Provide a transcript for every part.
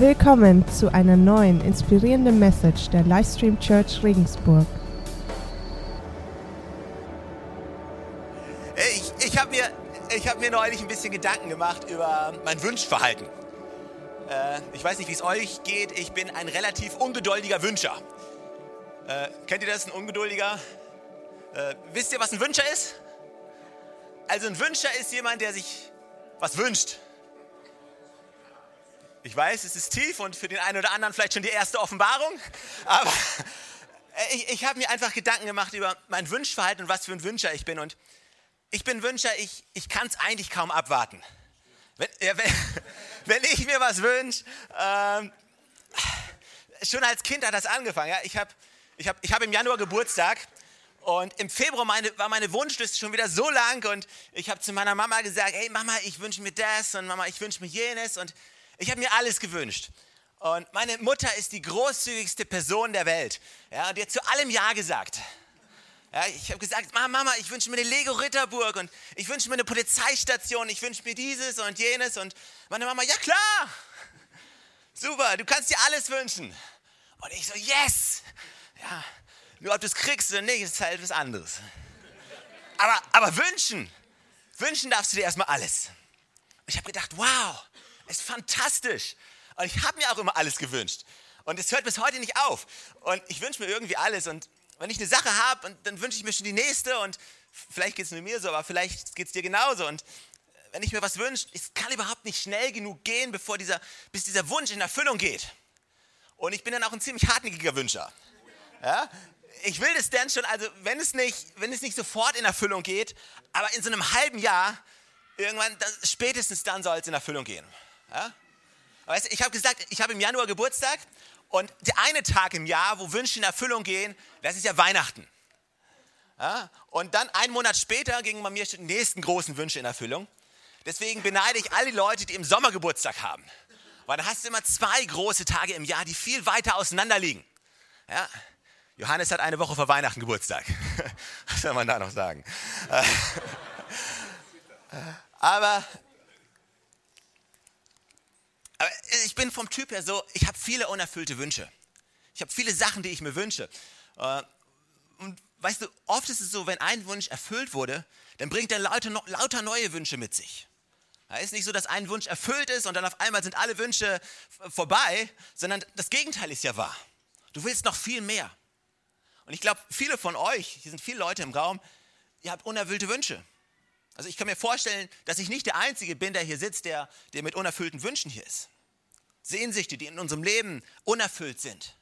Willkommen zu einer neuen inspirierenden Message der Livestream Church Regensburg. Ich, ich habe mir, hab mir neulich ein bisschen Gedanken gemacht über mein Wünschverhalten. Äh, ich weiß nicht, wie es euch geht. Ich bin ein relativ ungeduldiger Wünscher. Äh, kennt ihr das, ein Ungeduldiger? Äh, wisst ihr, was ein Wünscher ist? Also ein Wünscher ist jemand, der sich was wünscht. Ich weiß, es ist tief und für den einen oder anderen vielleicht schon die erste Offenbarung, aber ich, ich habe mir einfach Gedanken gemacht über mein Wünschverhalten und was für ein Wünscher ich bin. Und ich bin Wünscher, ich, ich kann es eigentlich kaum abwarten. Wenn, ja, wenn, wenn ich mir was wünsche, ähm, schon als Kind hat das angefangen. Ja? Ich habe ich hab, ich hab im Januar Geburtstag und im Februar meine, war meine Wunschliste schon wieder so lang und ich habe zu meiner Mama gesagt, hey Mama, ich wünsche mir das und Mama, ich wünsche mir jenes und ich habe mir alles gewünscht. Und meine Mutter ist die großzügigste Person der Welt. Ja, die hat zu allem Ja gesagt. Ja, ich habe gesagt, Mama, ich wünsche mir eine Lego Ritterburg und ich wünsche mir eine Polizeistation, ich wünsche mir dieses und jenes. Und meine Mama, ja klar, super, du kannst dir alles wünschen. Und ich so, yes. Ja, nur ob du es kriegst oder nicht, ist halt was anderes. Aber, aber wünschen, wünschen darfst du dir erstmal alles. Und ich habe gedacht, wow, ist fantastisch. Und ich habe mir auch immer alles gewünscht. Und es hört bis heute nicht auf. Und ich wünsche mir irgendwie alles. Und wenn ich eine Sache habe, dann wünsche ich mir schon die nächste. Und vielleicht geht es nur mir so, aber vielleicht geht es dir genauso. Und wenn ich mir was wünsche, es kann überhaupt nicht schnell genug gehen, bevor dieser, bis dieser Wunsch in Erfüllung geht. Und ich bin dann auch ein ziemlich hartnäckiger Wünscher. Ja? Ich will das dann schon, also wenn es, nicht, wenn es nicht sofort in Erfüllung geht, aber in so einem halben Jahr, irgendwann, dann, spätestens dann soll es in Erfüllung gehen. Ja? Weißt du, ich habe gesagt, ich habe im Januar Geburtstag und der eine Tag im Jahr, wo Wünsche in Erfüllung gehen, das ist ja Weihnachten. Ja? Und dann einen Monat später gingen bei mir die nächsten großen Wünsche in Erfüllung. Deswegen beneide ich all die Leute, die im Sommer Geburtstag haben. Weil da hast du immer zwei große Tage im Jahr, die viel weiter auseinander liegen. Ja? Johannes hat eine Woche vor Weihnachten Geburtstag. Was soll man da noch sagen? Aber aber ich bin vom Typ her so, ich habe viele unerfüllte Wünsche. Ich habe viele Sachen, die ich mir wünsche. Äh, und weißt du, oft ist es so, wenn ein Wunsch erfüllt wurde, dann bringt er lauter, lauter neue Wünsche mit sich. Es ist nicht so, dass ein Wunsch erfüllt ist und dann auf einmal sind alle Wünsche vorbei, sondern das Gegenteil ist ja wahr. Du willst noch viel mehr. Und ich glaube, viele von euch, hier sind viele Leute im Raum, ihr habt unerfüllte Wünsche. Also ich kann mir vorstellen, dass ich nicht der Einzige bin, der hier sitzt, der, der mit unerfüllten Wünschen hier ist. Sehnsüchte, die in unserem Leben unerfüllt sind.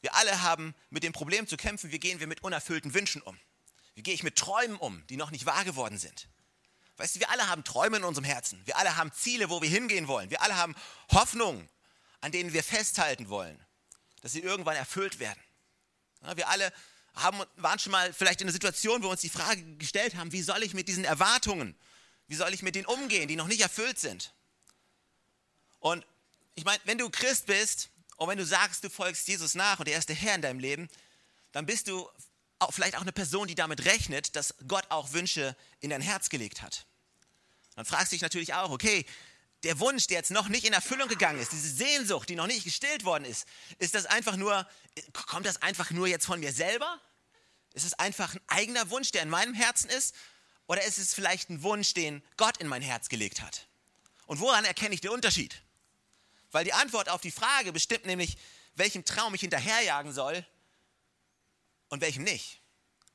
Wir alle haben mit dem Problem zu kämpfen, wie gehen wir mit unerfüllten Wünschen um? Wie gehe ich mit Träumen um, die noch nicht wahr geworden sind? Weißt du, wir alle haben Träume in unserem Herzen. Wir alle haben Ziele, wo wir hingehen wollen. Wir alle haben Hoffnungen, an denen wir festhalten wollen, dass sie irgendwann erfüllt werden. wir alle haben, waren schon mal vielleicht in einer Situation, wo wir uns die Frage gestellt haben, wie soll ich mit diesen Erwartungen, wie soll ich mit denen umgehen, die noch nicht erfüllt sind? Und ich meine, wenn du Christ bist und wenn du sagst, du folgst Jesus nach und er ist der Herr in deinem Leben, dann bist du auch, vielleicht auch eine Person, die damit rechnet, dass Gott auch Wünsche in dein Herz gelegt hat. Dann fragst du dich natürlich auch, okay, der Wunsch, der jetzt noch nicht in Erfüllung gegangen ist, diese Sehnsucht, die noch nicht gestillt worden ist, ist das einfach nur, kommt das einfach nur jetzt von mir selber? Ist es einfach ein eigener Wunsch, der in meinem Herzen ist? Oder ist es vielleicht ein Wunsch, den Gott in mein Herz gelegt hat? Und woran erkenne ich den Unterschied? Weil die Antwort auf die Frage bestimmt nämlich, welchem Traum ich hinterherjagen soll und welchem nicht.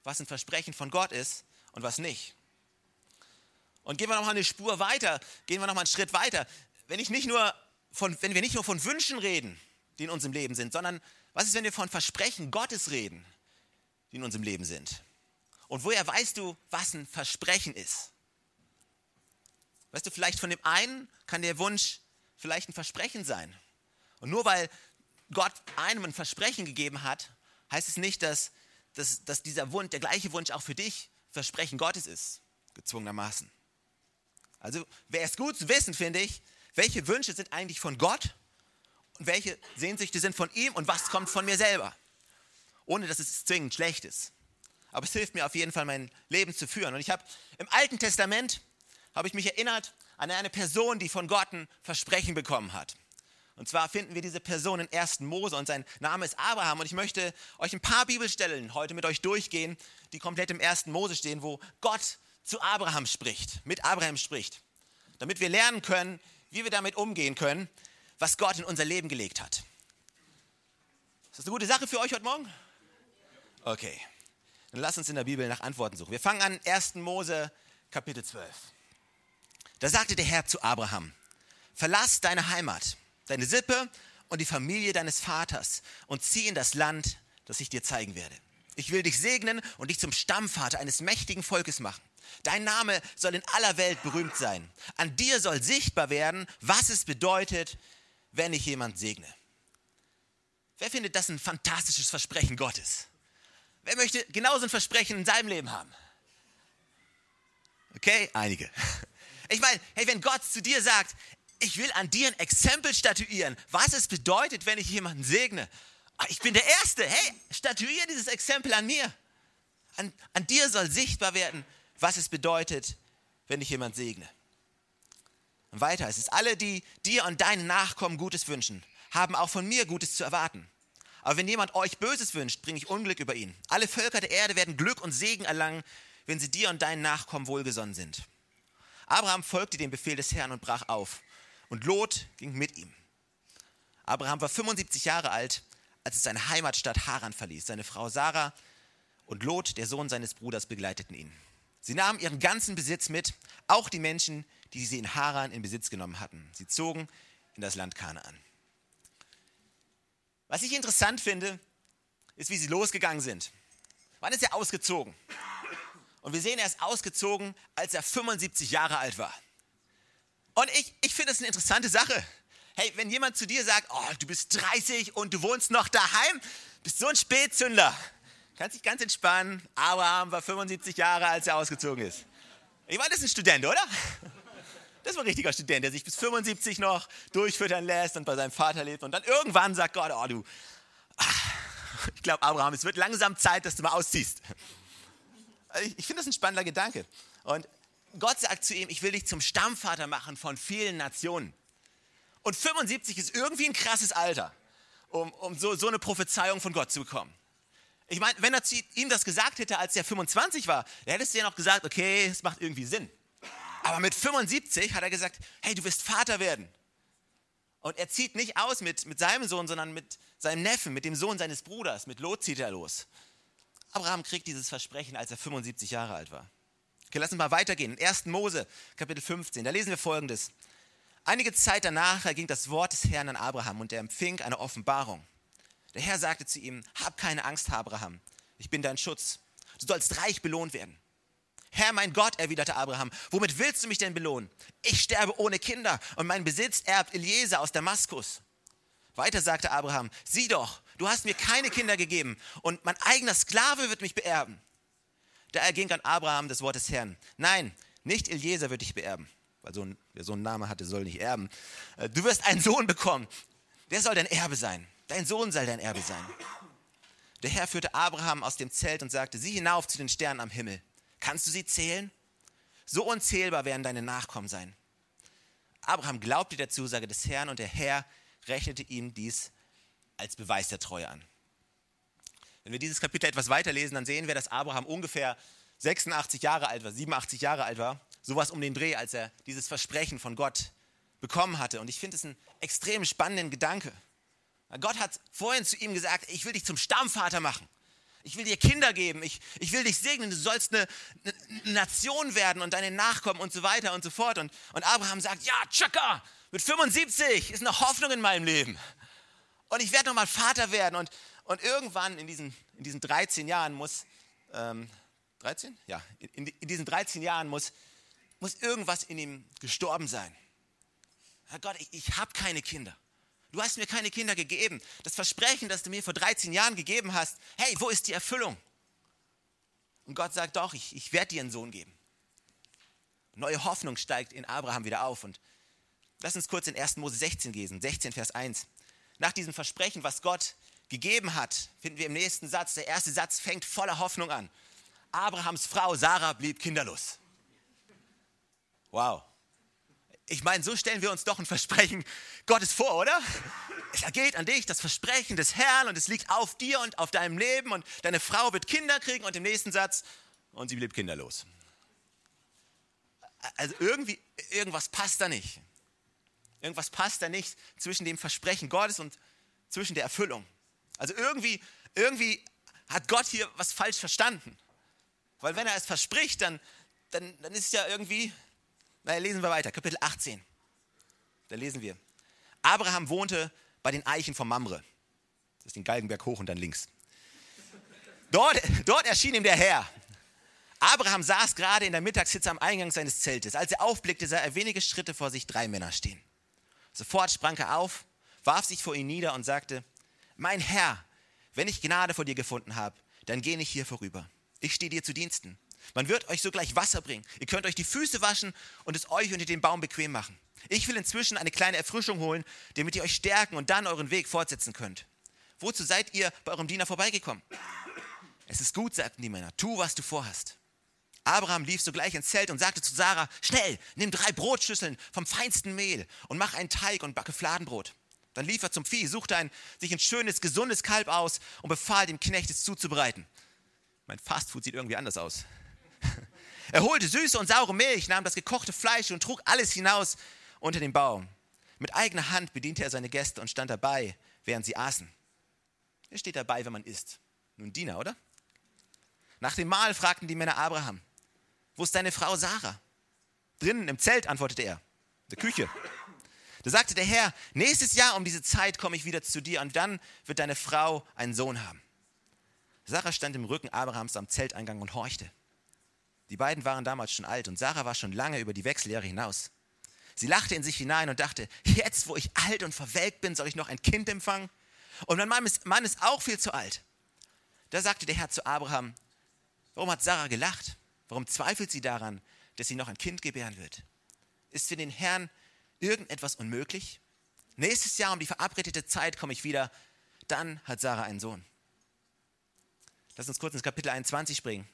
Was ein Versprechen von Gott ist und was nicht. Und gehen wir nochmal eine Spur weiter, gehen wir nochmal einen Schritt weiter. Wenn, ich nicht nur von, wenn wir nicht nur von Wünschen reden, die in unserem Leben sind, sondern was ist, wenn wir von Versprechen Gottes reden, die in unserem Leben sind? Und woher weißt du, was ein Versprechen ist? Weißt du, vielleicht von dem einen kann der Wunsch vielleicht ein Versprechen sein. Und nur weil Gott einem ein Versprechen gegeben hat, heißt es nicht, dass, dass, dass dieser Wunsch, der gleiche Wunsch auch für dich Versprechen Gottes ist, gezwungenermaßen. Also wäre es gut zu wissen, finde ich, welche Wünsche sind eigentlich von Gott und welche Sehnsüchte sind von ihm und was kommt von mir selber. Ohne dass es zwingend schlecht ist. Aber es hilft mir auf jeden Fall, mein Leben zu führen. Und ich habe im Alten Testament, habe ich mich erinnert an eine Person, die von Gott ein Versprechen bekommen hat. Und zwar finden wir diese Person in 1. Mose und sein Name ist Abraham. Und ich möchte euch ein paar Bibelstellen heute mit euch durchgehen, die komplett im 1. Mose stehen, wo Gott zu Abraham spricht, mit Abraham spricht. Damit wir lernen können, wie wir damit umgehen können, was Gott in unser Leben gelegt hat. Ist das eine gute Sache für euch heute Morgen? Okay. Dann lass uns in der Bibel nach Antworten suchen. Wir fangen an 1. Mose Kapitel 12. Da sagte der Herr zu Abraham, verlass deine Heimat deine Sippe und die Familie deines Vaters und zieh in das Land, das ich dir zeigen werde. Ich will dich segnen und dich zum Stammvater eines mächtigen Volkes machen. Dein Name soll in aller Welt berühmt sein. An dir soll sichtbar werden, was es bedeutet, wenn ich jemand segne. Wer findet das ein fantastisches Versprechen Gottes? Wer möchte genauso ein Versprechen in seinem Leben haben? Okay, einige. Ich meine, hey, wenn Gott zu dir sagt, ich will an dir ein Exempel statuieren, was es bedeutet, wenn ich jemanden segne. Ah, ich bin der Erste. Hey, statuiere dieses Exempel an mir. An, an dir soll sichtbar werden, was es bedeutet, wenn ich jemanden segne. Und weiter, es ist alle, die dir und deinen Nachkommen Gutes wünschen, haben auch von mir Gutes zu erwarten. Aber wenn jemand euch Böses wünscht, bringe ich Unglück über ihn. Alle Völker der Erde werden Glück und Segen erlangen, wenn sie dir und deinen Nachkommen wohlgesonnen sind. Abraham folgte dem Befehl des Herrn und brach auf und Lot ging mit ihm. Abraham war 75 Jahre alt, als er seine Heimatstadt Haran verließ. Seine Frau Sarah und Lot, der Sohn seines Bruders, begleiteten ihn. Sie nahmen ihren ganzen Besitz mit, auch die Menschen, die sie in Haran in Besitz genommen hatten. Sie zogen in das Land Kanaan. Was ich interessant finde, ist, wie sie losgegangen sind. Wann ist er ausgezogen? Und wir sehen, er ist ausgezogen, als er 75 Jahre alt war. Und ich, ich finde das eine interessante Sache. Hey, wenn jemand zu dir sagt, oh, du bist 30 und du wohnst noch daheim, bist so ein Spätzünder. Kannst dich ganz entspannen. Abraham war 75 Jahre, als er ausgezogen ist. Ich meine, das ist ein Student, oder? Das war ein richtiger Student, der sich bis 75 noch durchfüttern lässt und bei seinem Vater lebt und dann irgendwann sagt Gott, oh du, ich glaube Abraham, es wird langsam Zeit, dass du mal ausziehst. Ich, finde das ein spannender Gedanke. Und Gott sagt zu ihm, ich will dich zum Stammvater machen von vielen Nationen. Und 75 ist irgendwie ein krasses Alter, um, um so, so eine Prophezeiung von Gott zu bekommen. Ich meine, wenn er zu ihm das gesagt hätte, als er 25 war, dann hättest du ja noch gesagt, okay, es macht irgendwie Sinn. Aber mit 75 hat er gesagt, hey, du wirst Vater werden. Und er zieht nicht aus mit, mit seinem Sohn, sondern mit seinem Neffen, mit dem Sohn seines Bruders. Mit Lot zieht er los. Abraham kriegt dieses Versprechen, als er 75 Jahre alt war. Okay, lass uns mal weitergehen. 1. Mose, Kapitel 15. Da lesen wir folgendes. Einige Zeit danach ging das Wort des Herrn an Abraham und er empfing eine Offenbarung. Der Herr sagte zu ihm, hab keine Angst, Abraham, ich bin dein Schutz. Du sollst reich belohnt werden. Herr, mein Gott, erwiderte Abraham, womit willst du mich denn belohnen? Ich sterbe ohne Kinder und mein Besitz erbt Eliezer aus Damaskus. Weiter sagte Abraham, sieh doch, du hast mir keine Kinder gegeben und mein eigener Sklave wird mich beerben. Da erging an Abraham das Wort des Herrn. Nein, nicht Eliezer wird dich beerben. Weil so ein, wer so einen Namen hatte, soll nicht erben. Äh, du wirst einen Sohn bekommen. Der soll dein Erbe sein. Dein Sohn soll dein Erbe sein. Der Herr führte Abraham aus dem Zelt und sagte, sieh hinauf zu den Sternen am Himmel. Kannst du sie zählen? So unzählbar werden deine Nachkommen sein. Abraham glaubte der Zusage des Herrn und der Herr rechnete ihm dies als Beweis der Treue an. Wenn wir dieses Kapitel etwas weiterlesen, dann sehen wir, dass Abraham ungefähr 86 Jahre alt war, 87 Jahre alt war, sowas um den Dreh, als er dieses Versprechen von Gott bekommen hatte. Und ich finde es einen extrem spannenden Gedanke. Gott hat vorhin zu ihm gesagt, ich will dich zum Stammvater machen. Ich will dir Kinder geben. Ich, ich will dich segnen. Du sollst eine, eine Nation werden und deine Nachkommen und so weiter und so fort. Und, und Abraham sagt, ja, tschakka, mit 75 ist eine Hoffnung in meinem Leben. Und ich werde nochmal Vater werden. Und, und irgendwann in diesen, in diesen 13 Jahren muss, ähm, 13? Ja, in, in diesen 13 Jahren muss, muss irgendwas in ihm gestorben sein. Herr Gott, ich, ich habe keine Kinder. Du hast mir keine Kinder gegeben. Das Versprechen, das du mir vor 13 Jahren gegeben hast, hey, wo ist die Erfüllung? Und Gott sagt doch, ich, ich werde dir einen Sohn geben. Neue Hoffnung steigt in Abraham wieder auf. Und lass uns kurz in 1. Mose 16 lesen, 16 Vers 1. Nach diesem Versprechen, was Gott gegeben hat, finden wir im nächsten Satz. Der erste Satz fängt voller Hoffnung an. Abrahams Frau Sarah blieb kinderlos. Wow. Ich meine, so stellen wir uns doch ein Versprechen Gottes vor, oder? Es ergeht an dich das Versprechen des Herrn und es liegt auf dir und auf deinem Leben und deine Frau wird Kinder kriegen und im nächsten Satz und sie blieb kinderlos. Also irgendwie, irgendwas passt da nicht. Irgendwas passt da nicht zwischen dem Versprechen Gottes und zwischen der Erfüllung. Also irgendwie, irgendwie hat Gott hier was falsch verstanden. Weil wenn er es verspricht, dann, dann, dann ist es ja irgendwie, naja, lesen wir weiter, Kapitel 18. Da lesen wir. Abraham wohnte bei den Eichen von Mamre. Das ist den Galgenberg hoch und dann links. Dort, dort erschien ihm der Herr. Abraham saß gerade in der Mittagshitze am Eingang seines Zeltes. Als er aufblickte, sah er wenige Schritte vor sich drei Männer stehen. Sofort sprang er auf, warf sich vor ihn nieder und sagte, mein Herr, wenn ich Gnade vor dir gefunden habe, dann geh nicht hier vorüber. Ich stehe dir zu Diensten. Man wird euch sogleich Wasser bringen. Ihr könnt euch die Füße waschen und es euch unter dem Baum bequem machen. Ich will inzwischen eine kleine Erfrischung holen, damit ihr euch stärken und dann euren Weg fortsetzen könnt. Wozu seid ihr bei eurem Diener vorbeigekommen? Es ist gut, sagten die Männer. Tu, was du vorhast. Abraham lief sogleich ins Zelt und sagte zu Sarah: Schnell, nimm drei Brotschüsseln vom feinsten Mehl und mach einen Teig und backe Fladenbrot. Dann lief er zum Vieh, suchte ein, sich ein schönes, gesundes Kalb aus und befahl dem Knecht, es zuzubereiten. Mein Fastfood sieht irgendwie anders aus. Er holte süße und saure Milch, nahm das gekochte Fleisch und trug alles hinaus unter den Baum. Mit eigener Hand bediente er seine Gäste und stand dabei, während sie aßen. Er steht dabei, wenn man isst. Nun Diener, oder? Nach dem Mahl fragten die Männer Abraham, wo ist deine Frau Sarah? Drinnen im Zelt, antwortete er, in der Küche. Da sagte der Herr, nächstes Jahr um diese Zeit komme ich wieder zu dir und dann wird deine Frau einen Sohn haben. Sarah stand im Rücken Abrahams am Zelteingang und horchte. Die beiden waren damals schon alt und Sarah war schon lange über die Wechseljahre hinaus. Sie lachte in sich hinein und dachte, jetzt wo ich alt und verwelkt bin, soll ich noch ein Kind empfangen? Und mein Mann ist, Mann ist auch viel zu alt. Da sagte der Herr zu Abraham, warum hat Sarah gelacht? Warum zweifelt sie daran, dass sie noch ein Kind gebären wird? Ist für den Herrn irgendetwas unmöglich? Nächstes Jahr um die verabredete Zeit komme ich wieder, dann hat Sarah einen Sohn. Lass uns kurz ins Kapitel 21 springen.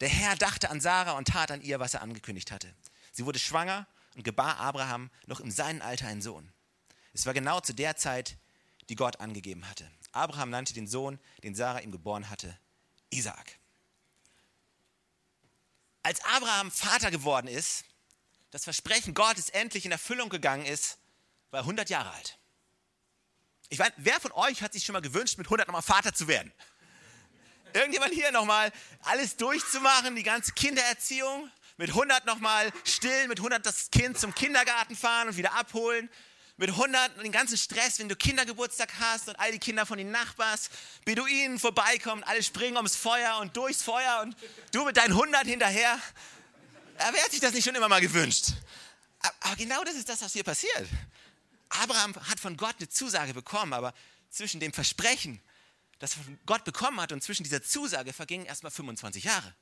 Der Herr dachte an Sarah und tat an ihr, was er angekündigt hatte. Sie wurde schwanger und gebar Abraham noch in seinem Alter einen Sohn. Es war genau zu der Zeit, die Gott angegeben hatte. Abraham nannte den Sohn, den Sarah ihm geboren hatte, Isaak. Als Abraham Vater geworden ist, das Versprechen Gottes endlich in Erfüllung gegangen ist, war er 100 Jahre alt. Ich meine, wer von euch hat sich schon mal gewünscht, mit 100 nochmal Vater zu werden? Irgendjemand hier nochmal alles durchzumachen, die ganze Kindererziehung, mit 100 nochmal stillen, mit 100 das Kind zum Kindergarten fahren und wieder abholen, mit 100 den ganzen Stress, wenn du Kindergeburtstag hast und all die Kinder von den Nachbars, Beduinen vorbeikommen, alle springen ums Feuer und durchs Feuer und du mit deinen 100 hinterher. Ja, wer hat sich das nicht schon immer mal gewünscht? Aber genau das ist das, was hier passiert. Abraham hat von Gott eine Zusage bekommen, aber zwischen dem Versprechen das er von Gott bekommen hat und zwischen dieser Zusage vergingen erstmal 25 Jahre.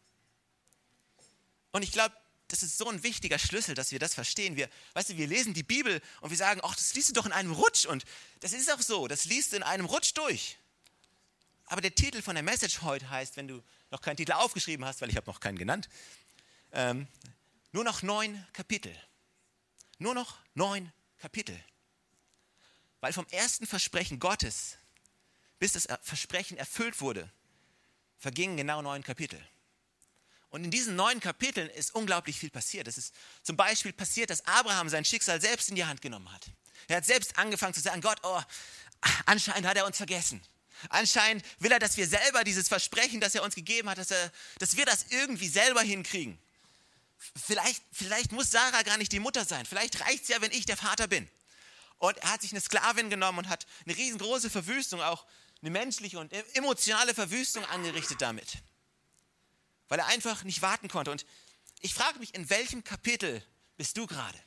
Und ich glaube, das ist so ein wichtiger Schlüssel, dass wir das verstehen. Wir, weißt du, wir lesen die Bibel und wir sagen, ach, das liest du doch in einem Rutsch. Und das ist auch so, das liest du in einem Rutsch durch. Aber der Titel von der Message heute heißt, wenn du noch keinen Titel aufgeschrieben hast, weil ich habe noch keinen genannt, ähm, nur noch neun Kapitel. Nur noch neun Kapitel. Weil vom ersten Versprechen Gottes bis das Versprechen erfüllt wurde, vergingen genau neun Kapitel. Und in diesen neun Kapiteln ist unglaublich viel passiert. Es ist zum Beispiel passiert, dass Abraham sein Schicksal selbst in die Hand genommen hat. Er hat selbst angefangen zu sagen, Gott, oh, anscheinend hat er uns vergessen. Anscheinend will er, dass wir selber dieses Versprechen, das er uns gegeben hat, dass, er, dass wir das irgendwie selber hinkriegen. Vielleicht, vielleicht muss Sarah gar nicht die Mutter sein. Vielleicht reicht es ja, wenn ich der Vater bin. Und er hat sich eine Sklavin genommen und hat eine riesengroße Verwüstung auch eine menschliche und emotionale Verwüstung angerichtet damit. Weil er einfach nicht warten konnte. Und ich frage mich, in welchem Kapitel bist du gerade?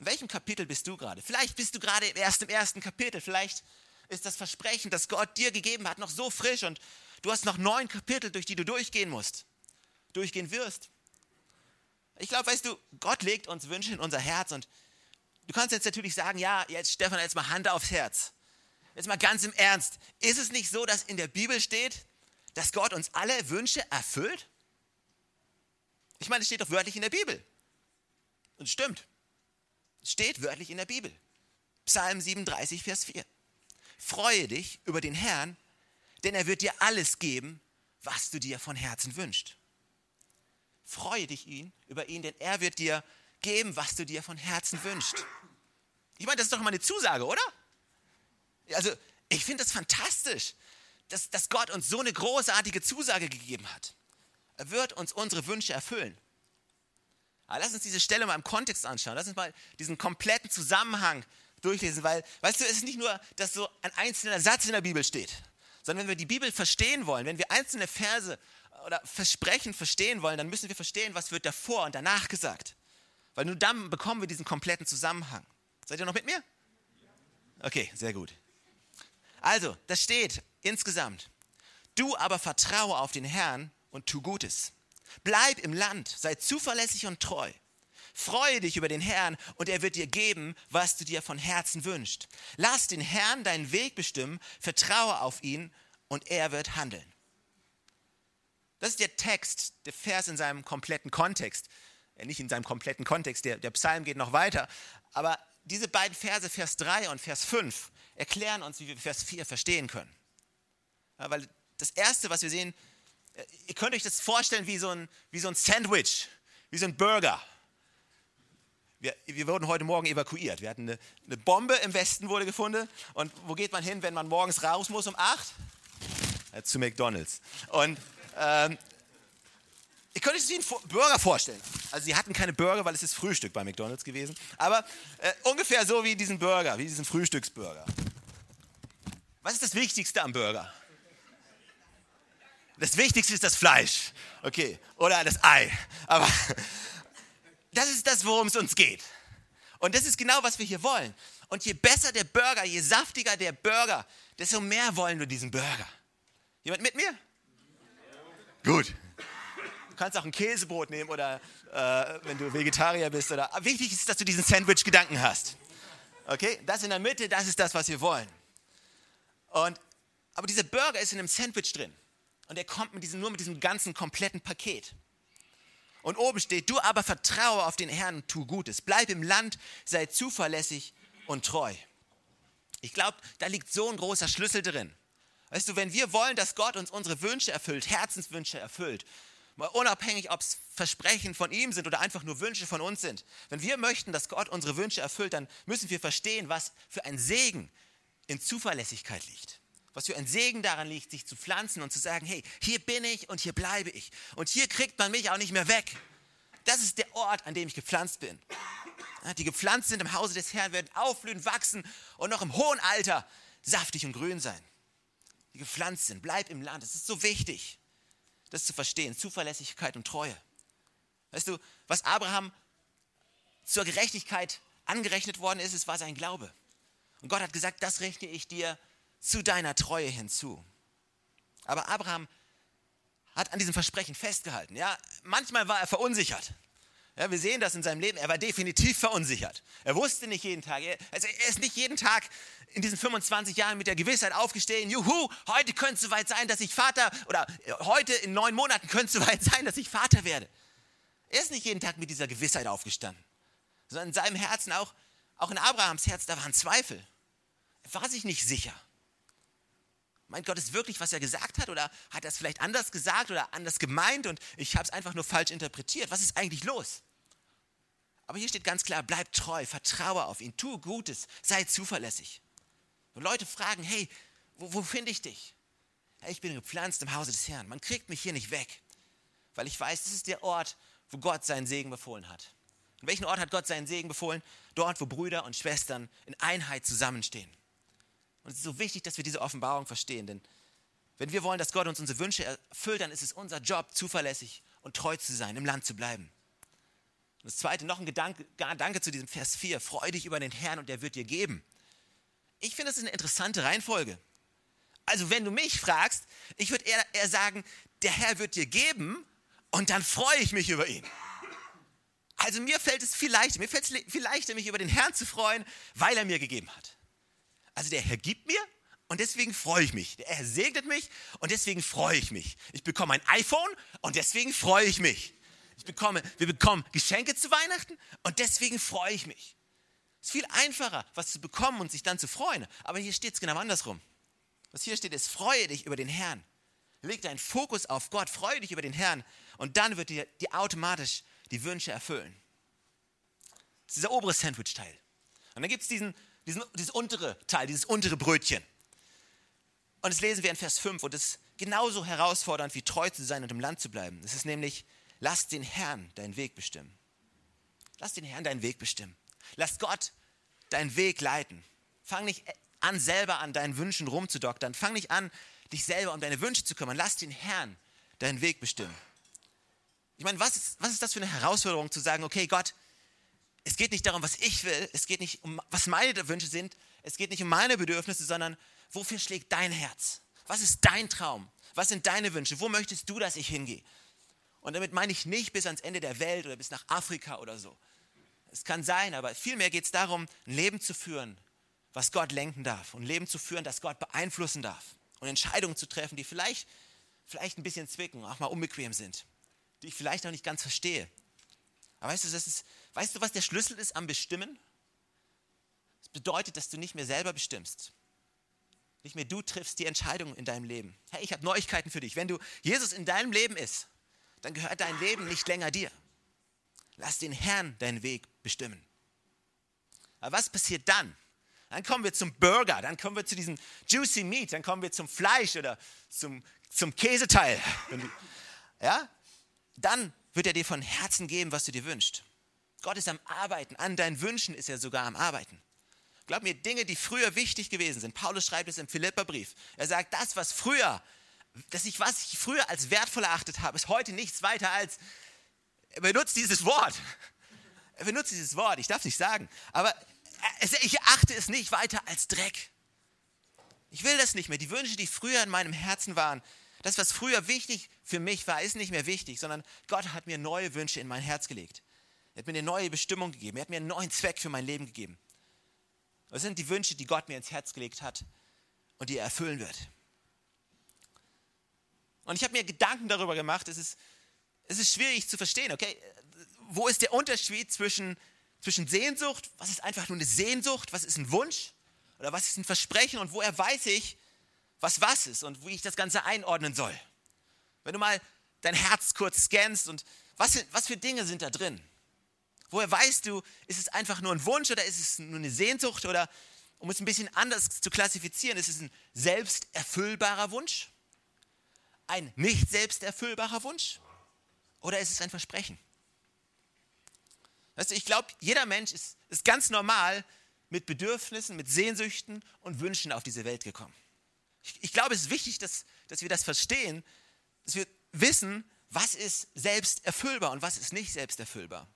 In welchem Kapitel bist du gerade? Vielleicht bist du gerade erst im ersten Kapitel. Vielleicht ist das Versprechen, das Gott dir gegeben hat, noch so frisch und du hast noch neun Kapitel, durch die du durchgehen musst, durchgehen wirst. Ich glaube, weißt du, Gott legt uns Wünsche in unser Herz und du kannst jetzt natürlich sagen, ja, jetzt Stefan, jetzt mal Hand aufs Herz. Jetzt mal ganz im Ernst. Ist es nicht so, dass in der Bibel steht, dass Gott uns alle Wünsche erfüllt? Ich meine, es steht doch wörtlich in der Bibel. Und es stimmt. Steht wörtlich in der Bibel. Psalm 37, Vers 4. Freue dich über den Herrn, denn er wird dir alles geben, was du dir von Herzen wünschst. Freue dich ihn, über ihn, denn er wird dir geben, was du dir von Herzen wünschst. Ich meine, das ist doch mal eine Zusage, oder? Also, ich finde das fantastisch, dass, dass Gott uns so eine großartige Zusage gegeben hat. Er wird uns unsere Wünsche erfüllen. Aber lass uns diese Stelle mal im Kontext anschauen. Lass uns mal diesen kompletten Zusammenhang durchlesen, weil, weißt du, es ist nicht nur, dass so ein einzelner Satz in der Bibel steht, sondern wenn wir die Bibel verstehen wollen, wenn wir einzelne Verse oder Versprechen verstehen wollen, dann müssen wir verstehen, was wird davor und danach gesagt. Weil nur dann bekommen wir diesen kompletten Zusammenhang. Seid ihr noch mit mir? Okay, sehr gut. Also, das steht insgesamt. Du aber vertraue auf den Herrn und tu Gutes. Bleib im Land, sei zuverlässig und treu. Freue dich über den Herrn und er wird dir geben, was du dir von Herzen wünschst. Lass den Herrn deinen Weg bestimmen, vertraue auf ihn und er wird handeln. Das ist der Text, der Vers in seinem kompletten Kontext. Äh, nicht in seinem kompletten Kontext, der, der Psalm geht noch weiter. Aber diese beiden Verse, Vers 3 und Vers 5, erklären uns, wie wir Vers 4 verstehen können. Weil das Erste, was wir sehen, äh, ihr könnt euch das vorstellen wie so ein, wie so ein Sandwich, wie so ein Burger. Wir, wir, wurden heute Morgen evakuiert. Wir hatten eine, eine, Bombe im Westen wurde gefunden. Und wo geht man hin, wenn man morgens raus muss um 8? Ja, zu McDonalds. Und ähm, ihr könnt euch wie ein Burger vorstellen. Also sie hatten keine Burger, weil es ist Frühstück bei McDonalds gewesen. Aber äh, ungefähr so wie diesen Burger, wie diesen Frühstücksburger. Was ist das Wichtigste am Burger? Das Wichtigste ist das Fleisch. Okay. Oder das Ei. Aber das ist das, worum es uns geht. Und das ist genau, was wir hier wollen. Und je besser der Burger, je saftiger der Burger, desto mehr wollen wir diesen Burger. Jemand mit mir? Gut. Du kannst auch ein Käsebrot nehmen oder äh, wenn du Vegetarier bist. Oder, wichtig ist, dass du diesen Sandwich-Gedanken hast. Okay? Das in der Mitte, das ist das, was wir wollen. Und, aber dieser Burger ist in einem Sandwich drin. Und er kommt mit diesem, nur mit diesem ganzen kompletten Paket. Und oben steht, du aber vertraue auf den Herrn tu Gutes. Bleib im Land, sei zuverlässig und treu. Ich glaube, da liegt so ein großer Schlüssel drin. Weißt du, wenn wir wollen, dass Gott uns unsere Wünsche erfüllt, Herzenswünsche erfüllt, mal unabhängig, ob es Versprechen von ihm sind oder einfach nur Wünsche von uns sind, wenn wir möchten, dass Gott unsere Wünsche erfüllt, dann müssen wir verstehen, was für ein Segen in Zuverlässigkeit liegt. Was für ein Segen daran liegt, sich zu pflanzen und zu sagen, hey, hier bin ich und hier bleibe ich. Und hier kriegt man mich auch nicht mehr weg. Das ist der Ort, an dem ich gepflanzt bin. Die gepflanzt sind im Hause des Herrn, werden aufblühen, wachsen und noch im hohen Alter saftig und grün sein. Die gepflanzt sind, bleib im Land. Es ist so wichtig, das zu verstehen. Zuverlässigkeit und Treue. Weißt du, was Abraham zur Gerechtigkeit angerechnet worden ist, es war sein Glaube. Und Gott hat gesagt, das rechne ich dir zu deiner Treue hinzu. Aber Abraham hat an diesem Versprechen festgehalten. Ja, manchmal war er verunsichert. Ja, wir sehen das in seinem Leben. Er war definitiv verunsichert. Er wusste nicht jeden Tag. Er, also er ist nicht jeden Tag in diesen 25 Jahren mit der Gewissheit aufgestehen, juhu, heute könnte es soweit sein, dass ich Vater, oder heute in neun Monaten könnte es soweit sein, dass ich Vater werde. Er ist nicht jeden Tag mit dieser Gewissheit aufgestanden, sondern in seinem Herzen auch, auch in Abrahams Herz, da waren Zweifel. Er war sich nicht sicher. Meint Gott es wirklich, was er gesagt hat? Oder hat er es vielleicht anders gesagt oder anders gemeint und ich habe es einfach nur falsch interpretiert? Was ist eigentlich los? Aber hier steht ganz klar, bleib treu, vertraue auf ihn, tu Gutes, sei zuverlässig. Und Leute fragen, hey, wo, wo finde ich dich? Hey, ich bin gepflanzt im Hause des Herrn. Man kriegt mich hier nicht weg, weil ich weiß, das ist der Ort, wo Gott seinen Segen befohlen hat. An welchen Ort hat Gott seinen Segen befohlen? Dort, wo Brüder und Schwestern in Einheit zusammenstehen. Und es ist so wichtig, dass wir diese Offenbarung verstehen, denn wenn wir wollen, dass Gott uns unsere Wünsche erfüllt, dann ist es unser Job, zuverlässig und treu zu sein, im Land zu bleiben. Und das zweite, noch ein Gedanke, Gedanke zu diesem Vers 4. Freu dich über den Herrn und er wird dir geben. Ich finde, das ist eine interessante Reihenfolge. Also, wenn du mich fragst, ich würde eher, eher sagen, der Herr wird dir geben und dann freue ich mich über ihn. Also, mir fällt es viel leichter, mir fällt es viel leichter, mich über den Herrn zu freuen, weil er mir gegeben hat. Also der Herr gibt mir und deswegen freue ich mich. Der Herr segnet mich und deswegen freue ich mich. Ich bekomme ein iPhone und deswegen freue ich mich. Ich bekomme, wir bekommen Geschenke zu Weihnachten und deswegen freue ich mich. Es ist viel einfacher, was zu bekommen und sich dann zu freuen. Aber hier steht es genau andersrum. Was hier steht, ist, freue dich über den Herrn. Leg deinen Fokus auf Gott, freue dich über den Herrn und dann wird dir die automatisch die Wünsche erfüllen. Das ist dieser obere Sandwich-Teil. Und dann gibt es diesen, diesen, dieses untere Teil, dieses untere Brötchen. Und das lesen wir in Vers 5 und es ist genauso herausfordernd wie treu zu sein und im Land zu bleiben. Es ist nämlich, lass den Herrn deinen Weg bestimmen. Lass den Herrn deinen Weg bestimmen. Lass Gott deinen Weg leiten. Fang nicht an, selber an deinen Wünschen rumzudoktern. Fang nicht an, dich selber um deine Wünsche zu kümmern. Lass den Herrn deinen Weg bestimmen. Ich meine, was ist, was ist das für eine Herausforderung zu sagen, okay, Gott, es geht nicht darum, was ich will, es geht nicht um, was meine Wünsche sind, es geht nicht um meine Bedürfnisse, sondern wofür schlägt dein Herz? Was ist dein Traum? Was sind deine Wünsche? Wo möchtest du, dass ich hingehe? Und damit meine ich nicht bis ans Ende der Welt oder bis nach Afrika oder so. Es kann sein, aber vielmehr geht es darum, ein Leben zu führen, was Gott lenken darf. Und ein Leben zu führen, das Gott beeinflussen darf. Und Entscheidungen zu treffen, die vielleicht, vielleicht ein bisschen zwicken, auch mal unbequem sind. Die ich vielleicht noch nicht ganz verstehe. Aber weißt du, das ist, weißt du, was der Schlüssel ist am Bestimmen? Das bedeutet, dass du nicht mehr selber bestimmst. Nicht mehr du triffst die Entscheidungen in deinem Leben. Hey, ich habe Neuigkeiten für dich. Wenn du Jesus in deinem Leben ist, dann gehört dein Leben nicht länger dir. Lass den Herrn deinen Weg bestimmen. Aber was passiert dann? Dann kommen wir zum Burger, dann kommen wir zu diesem Juicy Meat, dann kommen wir zum Fleisch oder zum, zum Käseteil. Ja? Dann wird er dir von Herzen geben, was du dir wünschst. Gott ist am Arbeiten, an deinen Wünschen ist er sogar am Arbeiten. Glaub mir, Dinge, die früher wichtig gewesen sind. Paulus schreibt es im Philipperbrief. Er sagt, das, was früher, dass ich, was ich früher als wertvoll erachtet habe, ist heute nichts weiter als, er benutzt dieses Wort. Er benutzt dieses Wort, ich darf es nicht sagen, aber ich achte es nicht weiter als Dreck. Ich will das nicht mehr. Die Wünsche, die früher in meinem Herzen waren, das, was früher wichtig für mich war, ist nicht mehr wichtig, sondern Gott hat mir neue Wünsche in mein Herz gelegt. Er hat mir eine neue Bestimmung gegeben. Er hat mir einen neuen Zweck für mein Leben gegeben. Das sind die Wünsche, die Gott mir ins Herz gelegt hat und die er erfüllen wird. Und ich habe mir Gedanken darüber gemacht, es ist, es ist schwierig zu verstehen, okay? Wo ist der Unterschied zwischen, zwischen Sehnsucht, was ist einfach nur eine Sehnsucht, was ist ein Wunsch oder was ist ein Versprechen und woher weiß ich, was was ist und wie ich das Ganze einordnen soll? Wenn du mal dein Herz kurz scannst und was, was für Dinge sind da drin? Woher weißt du, ist es einfach nur ein Wunsch oder ist es nur eine Sehnsucht oder um es ein bisschen anders zu klassifizieren, ist es ein selbsterfüllbarer Wunsch? Ein nicht selbsterfüllbarer Wunsch? Oder ist es ein Versprechen? Weißt du, ich glaube, jeder Mensch ist, ist ganz normal mit Bedürfnissen, mit Sehnsüchten und Wünschen auf diese Welt gekommen. Ich, ich glaube, es ist wichtig, dass, dass wir das verstehen, dass wir wissen, was ist selbst erfüllbar und was ist nicht selbst erfüllbar.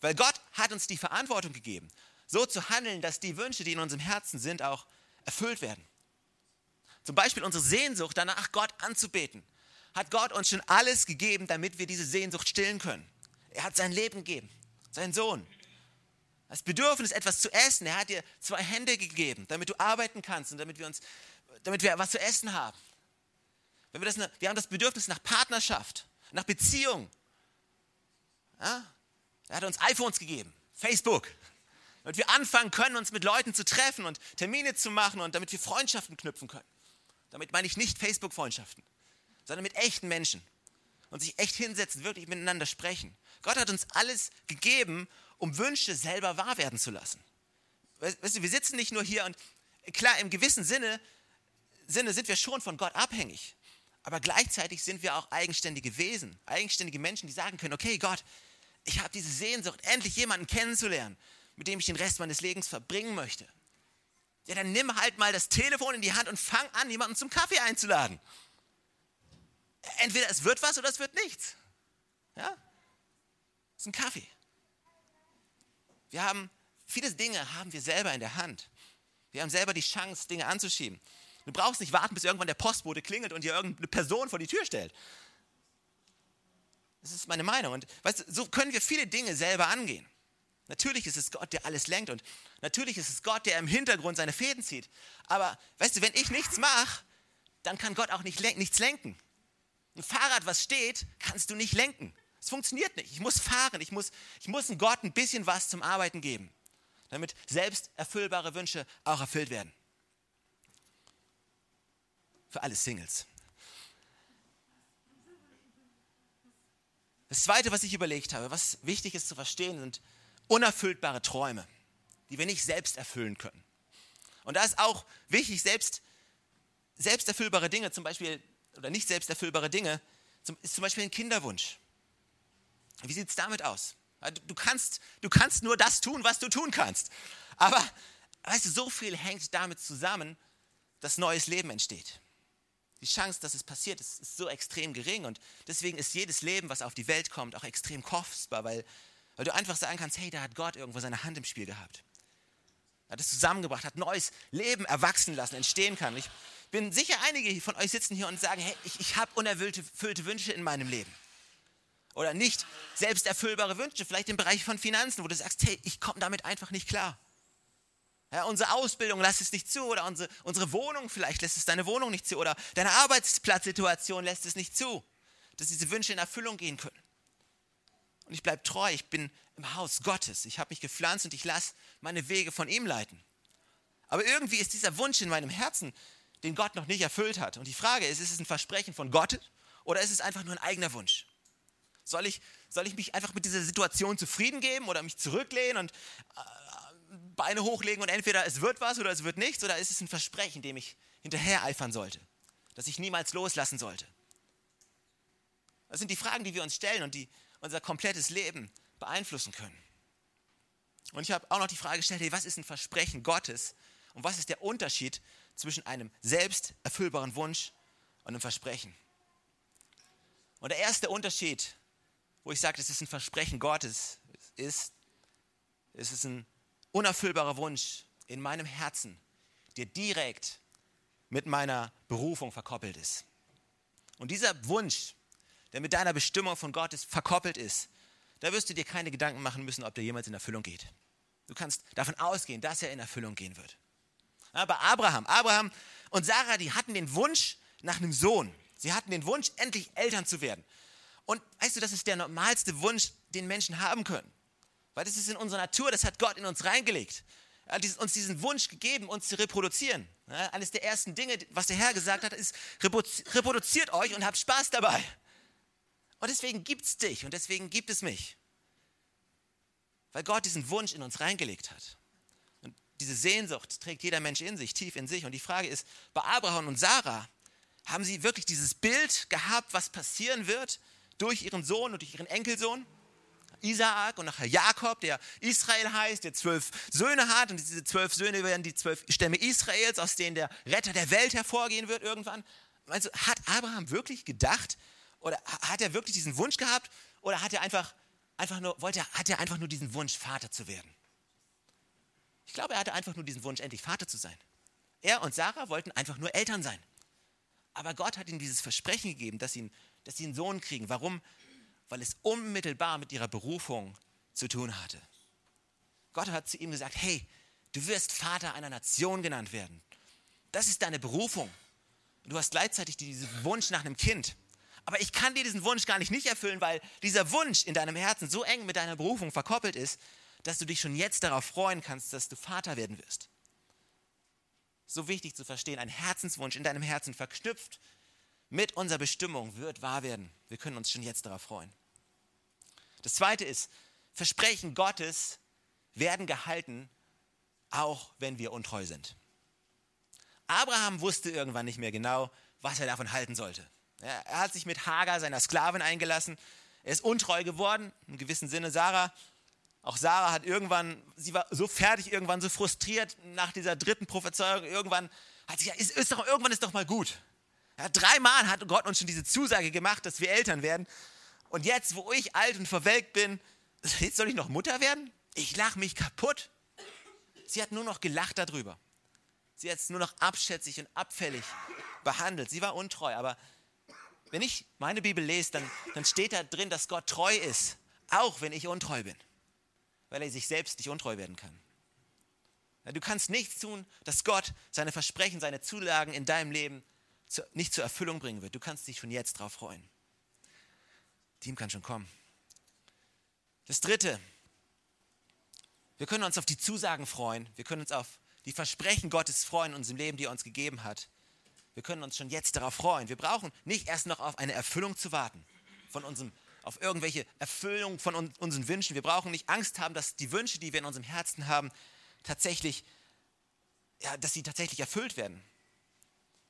Weil Gott hat uns die Verantwortung gegeben, so zu handeln, dass die Wünsche, die in unserem Herzen sind, auch erfüllt werden. Zum Beispiel unsere Sehnsucht danach, Gott anzubeten, hat Gott uns schon alles gegeben, damit wir diese Sehnsucht stillen können. Er hat sein Leben gegeben, seinen Sohn. Das Bedürfnis, etwas zu essen, er hat dir zwei Hände gegeben, damit du arbeiten kannst und damit wir, uns, damit wir was zu essen haben. Wenn wir, das, wir haben das Bedürfnis nach Partnerschaft, nach Beziehung. Ja? Er hat uns iPhones gegeben, Facebook, damit wir anfangen können, uns mit Leuten zu treffen und Termine zu machen und damit wir Freundschaften knüpfen können. Damit meine ich nicht Facebook-Freundschaften, sondern mit echten Menschen und sich echt hinsetzen, wirklich miteinander sprechen. Gott hat uns alles gegeben, um Wünsche selber wahr werden zu lassen. Weißt du, wir sitzen nicht nur hier und klar, im gewissen Sinne, Sinne sind wir schon von Gott abhängig. Aber gleichzeitig sind wir auch eigenständige Wesen, eigenständige Menschen, die sagen können, okay, Gott, ich habe diese Sehnsucht, endlich jemanden kennenzulernen, mit dem ich den Rest meines Lebens verbringen möchte. Ja, dann nimm halt mal das Telefon in die Hand und fang an, jemanden zum Kaffee einzuladen. Entweder es wird was oder es wird nichts. Ja? Das ist ein Kaffee. Wir haben, viele Dinge haben wir selber in der Hand. Wir haben selber die Chance, Dinge anzuschieben. Du brauchst nicht warten, bis irgendwann der Postbote klingelt und dir irgendeine Person vor die Tür stellt. Das ist meine Meinung. Und weißt du, so können wir viele Dinge selber angehen. Natürlich ist es Gott, der alles lenkt und natürlich ist es Gott, der im Hintergrund seine Fäden zieht. Aber weißt du, wenn ich nichts mache, dann kann Gott auch nicht nichts lenken. Ein Fahrrad, was steht, kannst du nicht lenken. Es funktioniert nicht. Ich muss fahren. Ich muss, ich muss Gott ein bisschen was zum Arbeiten geben. damit selbst erfüllbare Wünsche auch erfüllt werden. Für alle Singles. Das Zweite, was ich überlegt habe, was wichtig ist zu verstehen, sind unerfüllbare Träume, die wir nicht selbst erfüllen können. Und da ist auch wichtig, selbst, erfüllbare Dinge, zum Beispiel, oder nicht selbst erfüllbare Dinge, ist zum Beispiel ein Kinderwunsch. Wie sieht es damit aus? Du kannst, du kannst nur das tun, was du tun kannst. Aber weißt du, so viel hängt damit zusammen, dass neues Leben entsteht. Die Chance, dass es passiert, ist, ist so extrem gering. Und deswegen ist jedes Leben, was auf die Welt kommt, auch extrem kostbar, weil, weil du einfach sagen kannst, hey, da hat Gott irgendwo seine Hand im Spiel gehabt. Er hat es zusammengebracht, hat neues Leben erwachsen lassen, entstehen kann. Ich bin sicher, einige von euch sitzen hier und sagen, hey, ich, ich habe unerfüllte Wünsche in meinem Leben oder nicht selbst erfüllbare Wünsche, vielleicht im Bereich von Finanzen, wo du sagst, hey, ich komme damit einfach nicht klar. Ja, unsere Ausbildung lässt es nicht zu oder unsere, unsere Wohnung vielleicht lässt es deine Wohnung nicht zu oder deine Arbeitsplatzsituation lässt es nicht zu, dass diese Wünsche in Erfüllung gehen können. Und ich bleibe treu, ich bin im Haus Gottes, ich habe mich gepflanzt und ich lasse meine Wege von ihm leiten. Aber irgendwie ist dieser Wunsch in meinem Herzen, den Gott noch nicht erfüllt hat. Und die Frage ist, ist es ein Versprechen von Gott oder ist es einfach nur ein eigener Wunsch? Soll ich, soll ich mich einfach mit dieser Situation zufrieden geben oder mich zurücklehnen und äh, Beine hochlegen und entweder es wird was oder es wird nichts oder ist es ein Versprechen, dem ich hinterher eifern sollte, das ich niemals loslassen sollte? Das sind die Fragen, die wir uns stellen und die unser komplettes Leben beeinflussen können. Und ich habe auch noch die Frage gestellt, hey, was ist ein Versprechen Gottes und was ist der Unterschied zwischen einem selbst erfüllbaren Wunsch und einem Versprechen? Und der erste Unterschied wo ich sage, das ist ein Versprechen Gottes, ist, es ist ein unerfüllbarer Wunsch in meinem Herzen, der direkt mit meiner Berufung verkoppelt ist. Und dieser Wunsch, der mit deiner Bestimmung von Gott ist, verkoppelt ist, da wirst du dir keine Gedanken machen müssen, ob der jemals in Erfüllung geht. Du kannst davon ausgehen, dass er in Erfüllung gehen wird. Aber Abraham, Abraham und Sarah, die hatten den Wunsch nach einem Sohn. Sie hatten den Wunsch, endlich Eltern zu werden. Und weißt du, das ist der normalste Wunsch, den Menschen haben können. Weil das ist in unserer Natur, das hat Gott in uns reingelegt. Er hat uns diesen Wunsch gegeben, uns zu reproduzieren. eines der ersten Dinge, was der Herr gesagt hat, ist, reproduziert euch und habt Spaß dabei. Und deswegen gibt es dich und deswegen gibt es mich. Weil Gott diesen Wunsch in uns reingelegt hat. Und diese Sehnsucht trägt jeder Mensch in sich, tief in sich. Und die Frage ist, bei Abraham und Sarah, haben sie wirklich dieses Bild gehabt, was passieren wird? durch ihren Sohn und durch ihren Enkelsohn, Isaak und nachher Jakob, der Israel heißt, der zwölf Söhne hat und diese zwölf Söhne werden die zwölf Stämme Israels, aus denen der Retter der Welt hervorgehen wird irgendwann. Also hat Abraham wirklich gedacht oder hat er wirklich diesen Wunsch gehabt oder hat er einfach, einfach nur, wollte er, hat er einfach nur diesen Wunsch, Vater zu werden? Ich glaube, er hatte einfach nur diesen Wunsch, endlich Vater zu sein. Er und Sarah wollten einfach nur Eltern sein. Aber Gott hat ihm dieses Versprechen gegeben, dass ihn dass sie einen Sohn kriegen. Warum? Weil es unmittelbar mit ihrer Berufung zu tun hatte. Gott hat zu ihm gesagt, hey, du wirst Vater einer Nation genannt werden. Das ist deine Berufung. Du hast gleichzeitig diesen Wunsch nach einem Kind. Aber ich kann dir diesen Wunsch gar nicht nicht erfüllen, weil dieser Wunsch in deinem Herzen so eng mit deiner Berufung verkoppelt ist, dass du dich schon jetzt darauf freuen kannst, dass du Vater werden wirst. So wichtig zu verstehen, ein Herzenswunsch in deinem Herzen verknüpft mit unserer Bestimmung wird wahr werden. Wir können uns schon jetzt darauf freuen. Das zweite ist, Versprechen Gottes werden gehalten, auch wenn wir untreu sind. Abraham wusste irgendwann nicht mehr genau, was er davon halten sollte. Er hat sich mit Hagar, seiner Sklavin, eingelassen. Er ist untreu geworden, im gewissen Sinne Sarah. Auch Sarah hat irgendwann, sie war so fertig, irgendwann so frustriert nach dieser dritten Prophezeiung. Irgendwann hat sie ja, ist, ist doch, irgendwann ist doch mal gut. Ja, dreimal hat Gott uns schon diese Zusage gemacht, dass wir Eltern werden. Und jetzt, wo ich alt und verwelkt bin, soll ich noch Mutter werden? Ich lache mich kaputt. Sie hat nur noch gelacht darüber. Sie hat es nur noch abschätzig und abfällig behandelt. Sie war untreu. Aber wenn ich meine Bibel lese, dann, dann steht da drin, dass Gott treu ist, auch wenn ich untreu bin, weil er sich selbst nicht untreu werden kann. Du kannst nichts tun, dass Gott seine Versprechen, seine Zulagen in deinem Leben nicht zur Erfüllung bringen wird. Du kannst dich schon jetzt darauf freuen. Team kann schon kommen. Das dritte, Wir können uns auf die Zusagen freuen. Wir können uns auf die Versprechen Gottes freuen in unserem Leben, die er uns gegeben hat. Wir können uns schon jetzt darauf freuen. Wir brauchen nicht erst noch auf eine Erfüllung zu warten, von unserem, auf irgendwelche Erfüllung von un, unseren Wünschen. Wir brauchen nicht Angst haben, dass die Wünsche, die wir in unserem Herzen haben, tatsächlich, ja, dass sie tatsächlich erfüllt werden.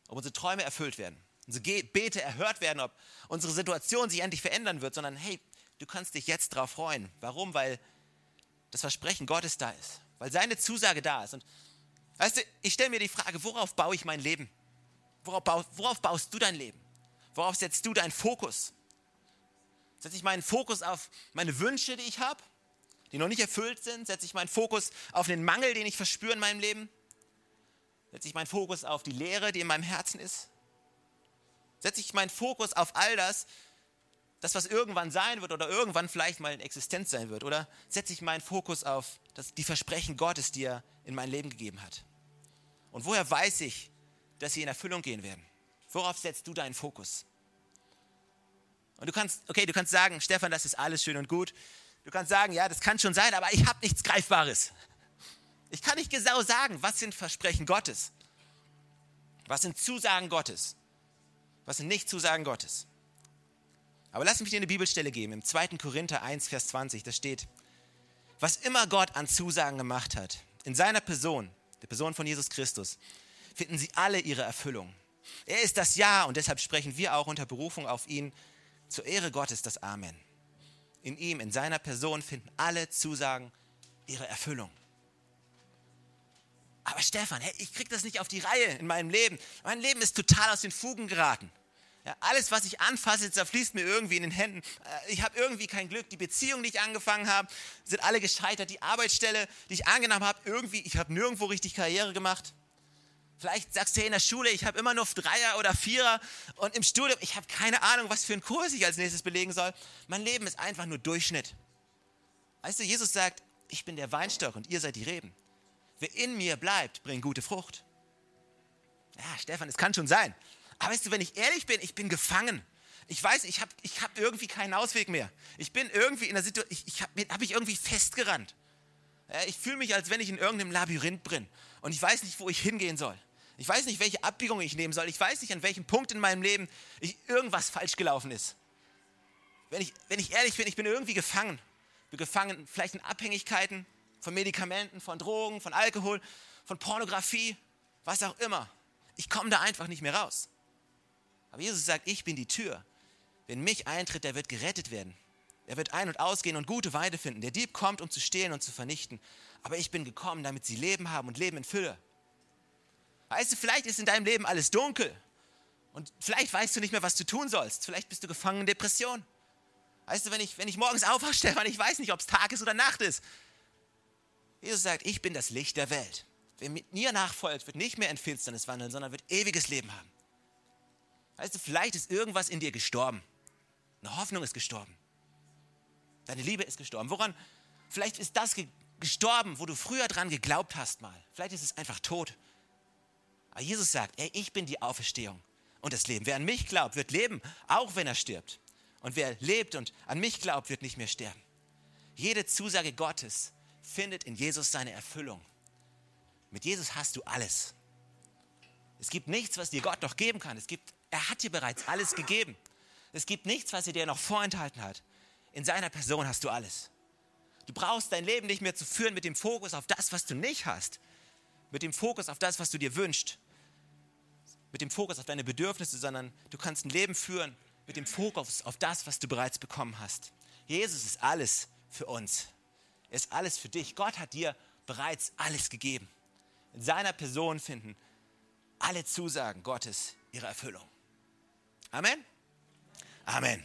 Ob unsere Träume erfüllt werden, unsere Bete erhört werden, ob unsere Situation sich endlich verändern wird, sondern hey, du kannst dich jetzt darauf freuen. Warum? Weil das Versprechen Gottes da ist, weil seine Zusage da ist. Und weißt du, ich stelle mir die Frage, worauf baue ich mein Leben? Worauf, baust, worauf baust du dein Leben? Worauf setzt du deinen Fokus? Setze ich meinen Fokus auf meine Wünsche, die ich habe, die noch nicht erfüllt sind? Setze ich meinen Fokus auf den Mangel, den ich verspüre in meinem Leben? Setze ich meinen Fokus auf die Leere, die in meinem Herzen ist? Setze ich meinen Fokus auf all das, das, was irgendwann sein wird oder irgendwann vielleicht mal in Existenz sein wird? Oder setze ich meinen Fokus auf das, die Versprechen Gottes, die er in mein Leben gegeben hat? Und woher weiß ich, dass sie in Erfüllung gehen werden? Worauf setzt du deinen Fokus? Und du kannst, okay, du kannst sagen, Stefan, das ist alles schön und gut. Du kannst sagen, ja, das kann schon sein, aber ich habe nichts Greifbares. Ich kann nicht genau sagen, was sind Versprechen Gottes? Was sind Zusagen Gottes? Was sind nicht Zusagen Gottes? Aber lass mich dir eine Bibelstelle geben, im 2. Korinther 1, Vers 20, da steht, was immer Gott an Zusagen gemacht hat, in seiner Person, der Person von Jesus Christus, finden sie alle ihre Erfüllung. Er ist das Ja und deshalb sprechen wir auch unter Berufung auf ihn zur Ehre Gottes das Amen. In ihm, in seiner Person finden alle Zusagen ihre Erfüllung. Aber Stefan, hey, ich kriege das nicht auf die Reihe in meinem Leben. Mein Leben ist total aus den Fugen geraten. Ja, alles, was ich anfasse, zerfließt mir irgendwie in den Händen. Äh, ich habe irgendwie kein Glück. Die Beziehungen, die ich angefangen habe, sind alle gescheitert. Die Arbeitsstelle, die ich angenommen habe, irgendwie, ich habe nirgendwo richtig Karriere gemacht. Vielleicht sagst du in der Schule, ich habe immer nur Dreier oder Vierer und im Studium, ich habe keine Ahnung, was für einen Kurs ich als nächstes belegen soll. Mein Leben ist einfach nur Durchschnitt. Weißt du, Jesus sagt, ich bin der Weinstock und ihr seid die Reben. Wer in mir bleibt, bringt gute Frucht. Ja, Stefan, es kann schon sein. Aber weißt du, wenn ich ehrlich bin, ich bin gefangen. Ich weiß, ich habe ich hab irgendwie keinen Ausweg mehr. Ich bin irgendwie in der Situation, ich, ich habe hab mich irgendwie festgerannt. Ich fühle mich, als wenn ich in irgendeinem Labyrinth bin und ich weiß nicht, wo ich hingehen soll. Ich weiß nicht, welche Abbiegung ich nehmen soll. Ich weiß nicht, an welchem Punkt in meinem Leben irgendwas falsch gelaufen ist. Wenn ich, wenn ich ehrlich bin, ich bin irgendwie gefangen. Ich bin gefangen vielleicht in Abhängigkeiten von Medikamenten, von Drogen, von Alkohol, von Pornografie, was auch immer. Ich komme da einfach nicht mehr raus. Aber Jesus sagt, ich bin die Tür. Wenn mich eintritt, der wird gerettet werden. Er wird ein- und ausgehen und gute Weide finden. Der Dieb kommt, um zu stehlen und zu vernichten. Aber ich bin gekommen, damit sie Leben haben und Leben in Fülle. Weißt du, vielleicht ist in deinem Leben alles dunkel. Und vielleicht weißt du nicht mehr, was du tun sollst. Vielleicht bist du gefangen in Depression. Weißt du, wenn ich, wenn ich morgens aufwache, Stefan, ich weiß nicht, ob es Tag ist oder Nacht ist. Jesus sagt, ich bin das Licht der Welt. Wer mir nachfolgt, wird nicht mehr in Finsternis wandeln, sondern wird ewiges Leben haben. Weißt du, vielleicht ist irgendwas in dir gestorben. Eine Hoffnung ist gestorben. Deine Liebe ist gestorben. Woran? Vielleicht ist das gestorben, wo du früher dran geglaubt hast mal. Vielleicht ist es einfach tot. Aber Jesus sagt, ey, ich bin die Auferstehung und das Leben. Wer an mich glaubt, wird leben, auch wenn er stirbt. Und wer lebt und an mich glaubt, wird nicht mehr sterben. Jede Zusage Gottes findet in Jesus seine Erfüllung. Mit Jesus hast du alles. Es gibt nichts, was dir Gott noch geben kann. Es gibt er hat dir bereits alles gegeben. Es gibt nichts, was er dir noch vorenthalten hat. In seiner Person hast du alles. Du brauchst dein Leben nicht mehr zu führen mit dem Fokus auf das, was du nicht hast. Mit dem Fokus auf das, was du dir wünschst. Mit dem Fokus auf deine Bedürfnisse, sondern du kannst ein Leben führen mit dem Fokus auf das, was du bereits bekommen hast. Jesus ist alles für uns. Ist alles für dich. Gott hat dir bereits alles gegeben. In seiner Person finden alle Zusagen Gottes ihre Erfüllung. Amen? Amen.